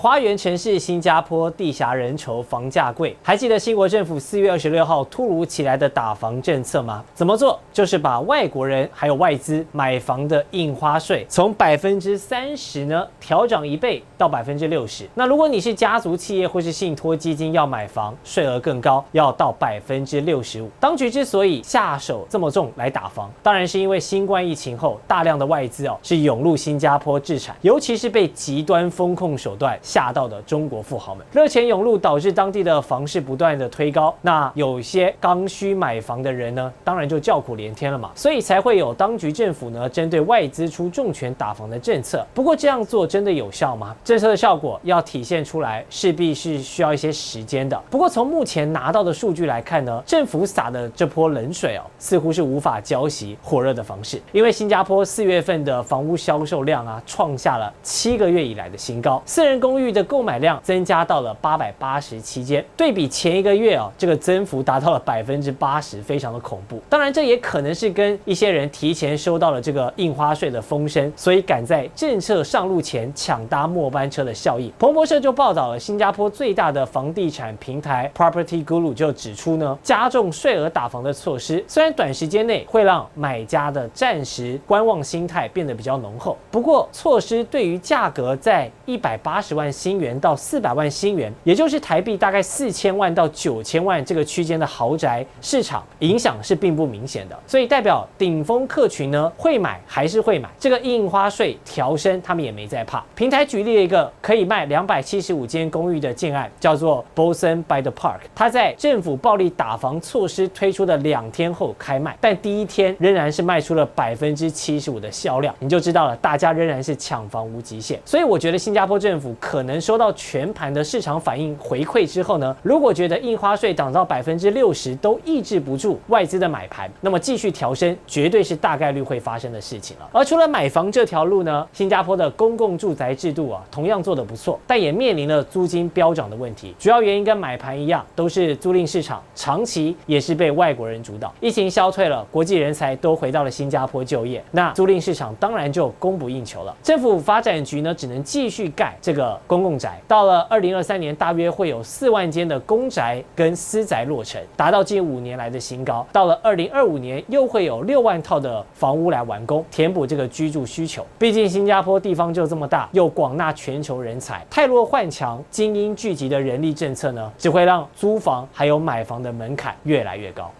花园城市新加坡地狭人稠，房价贵。还记得新国政府四月二十六号突如其来的打房政策吗？怎么做？就是把外国人还有外资买房的印花税从百分之三十呢调涨一倍到百分之六十。那如果你是家族企业或是信托基金要买房，税额更高，要到百分之六十五。当局之所以下手这么重来打房，当然是因为新冠疫情后大量的外资哦是涌入新加坡置产，尤其是被极端风控手段。吓到的中国富豪们热钱涌入，导致当地的房市不断的推高。那有些刚需买房的人呢，当然就叫苦连天了嘛。所以才会有当局政府呢，针对外资出重拳打房的政策。不过这样做真的有效吗？政策的效果要体现出来，势必是需要一些时间的。不过从目前拿到的数据来看呢，政府撒的这泼冷水哦，似乎是无法浇熄火热的房市。因为新加坡四月份的房屋销售量啊，创下了七个月以来的新高，私人公寓。的购买量增加到了八百八十七间，对比前一个月啊，这个增幅达到了百分之八十，非常的恐怖。当然，这也可能是跟一些人提前收到了这个印花税的风声，所以赶在政策上路前抢搭末班车的效应。彭博社就报道了，新加坡最大的房地产平台 Property Guru 就指出呢，加重税额打房的措施，虽然短时间内会让买家的暂时观望心态变得比较浓厚，不过措施对于价格在一百八十万新元到四百万新元，也就是台币大概四千万到九千万这个区间的豪宅市场影响是并不明显的，所以代表顶峰客群呢会买还是会买，这个印花税调升他们也没在怕。平台举例了一个可以卖两百七十五间公寓的建案，叫做 Boson by the Park，它在政府暴力打房措施推出的两天后开卖，但第一天仍然是卖出了百分之七十五的销量，你就知道了，大家仍然是抢房无极限。所以我觉得新加坡政府可能。能收到全盘的市场反应回馈之后呢，如果觉得印花税涨到百分之六十都抑制不住外资的买盘，那么继续调升绝对是大概率会发生的事情了。而除了买房这条路呢，新加坡的公共住宅制度啊，同样做得不错，但也面临了租金飙涨的问题。主要原因跟买盘一样，都是租赁市场长期也是被外国人主导。疫情消退了，国际人才都回到了新加坡就业，那租赁市场当然就供不应求了。政府发展局呢，只能继续盖这个公。共宅到了二零二三年，大约会有四万间的公宅跟私宅落成，达到近五年来的新高。到了二零二五年，又会有六万套的房屋来完工，填补这个居住需求。毕竟新加坡地方就这么大，又广纳全球人才，汰弱换强、精英聚集的人力政策呢，只会让租房还有买房的门槛越来越高。